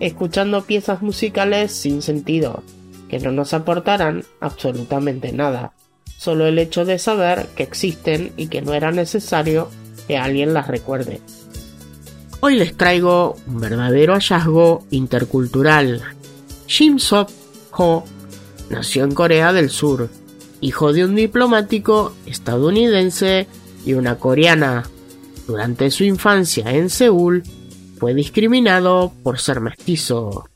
escuchando piezas musicales sin sentido, que no nos aportarán absolutamente nada, solo el hecho de saber que existen y que no era necesario que alguien las recuerde. Hoy les traigo un verdadero hallazgo intercultural. Jim Sop Ho nació en Corea del Sur, hijo de un diplomático estadounidense y una coreana. Durante su infancia en Seúl, fue discriminado por ser mestizo.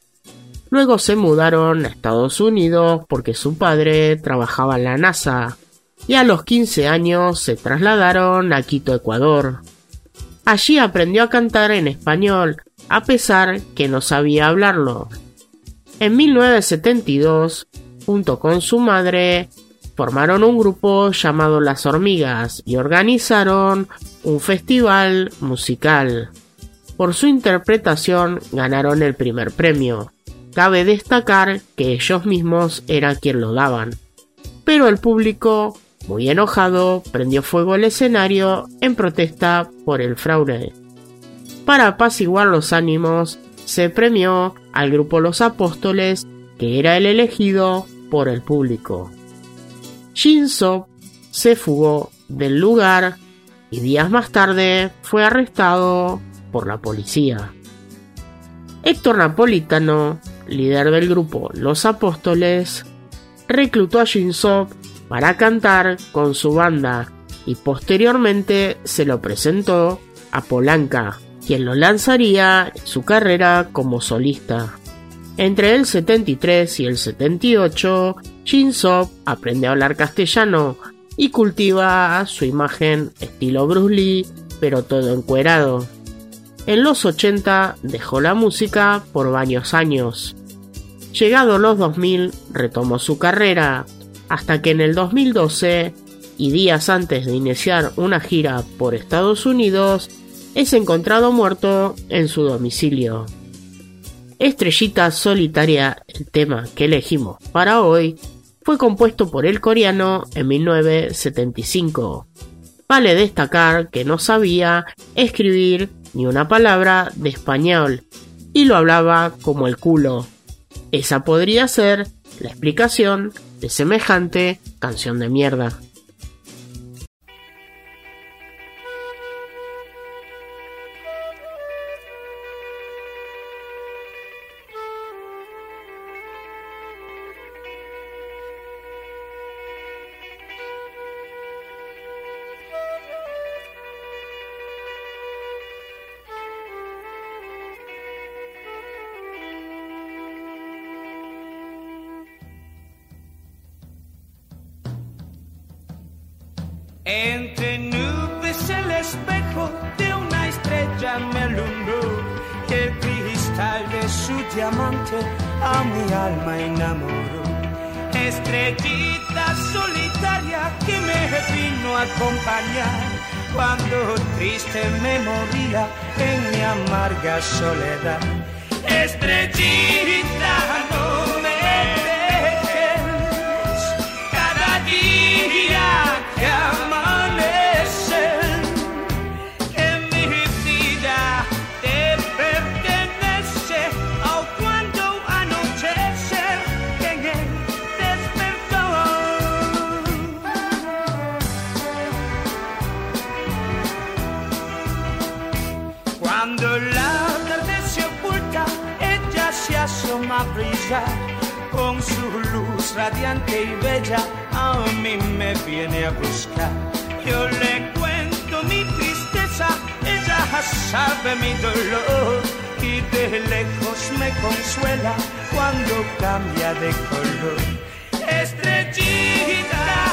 Luego se mudaron a Estados Unidos porque su padre trabajaba en la NASA y a los 15 años se trasladaron a Quito, Ecuador. Allí aprendió a cantar en español, a pesar que no sabía hablarlo. En 1972, junto con su madre, formaron un grupo llamado Las Hormigas y organizaron un festival musical. Por su interpretación ganaron el primer premio. Cabe destacar que ellos mismos eran quien lo daban. Pero el público, muy enojado, prendió fuego al escenario en protesta por el fraude. Para apaciguar los ánimos, se premió al grupo Los Apóstoles, que era el elegido por el público. Shinzo se fugó del lugar y días más tarde fue arrestado por la policía. Héctor Napolitano, líder del grupo Los Apóstoles, reclutó a Shinzo para cantar con su banda y posteriormente se lo presentó a Polanca, quien lo lanzaría en su carrera como solista. Entre el 73 y el 78, Shinzo aprende a hablar castellano y cultiva su imagen estilo Bruce Lee, pero todo encuerado. En los 80 dejó la música por varios años. Llegado los 2000 retomó su carrera, hasta que en el 2012, y días antes de iniciar una gira por Estados Unidos, es encontrado muerto en su domicilio. Estrellita Solitaria, el tema que elegimos para hoy, fue compuesto por el coreano en 1975. Vale destacar que no sabía escribir ni una palabra de español y lo hablaba como el culo. Esa podría ser la explicación de semejante canción de mierda. Entre nubes el espejo de una estrella me alumbró el cristal de su diamante a mi alma enamoró. Estrellita solitaria que me vino a acompañar cuando triste me moría en mi amarga soledad. Estrellita no con su luz radiante y bella a mí me viene a buscar. Yo le cuento mi tristeza, ella sabe mi dolor y de lejos me consuela cuando cambia de color. Estrellita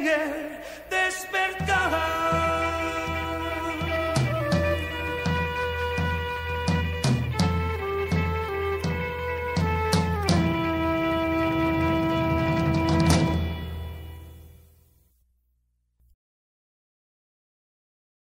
llegue.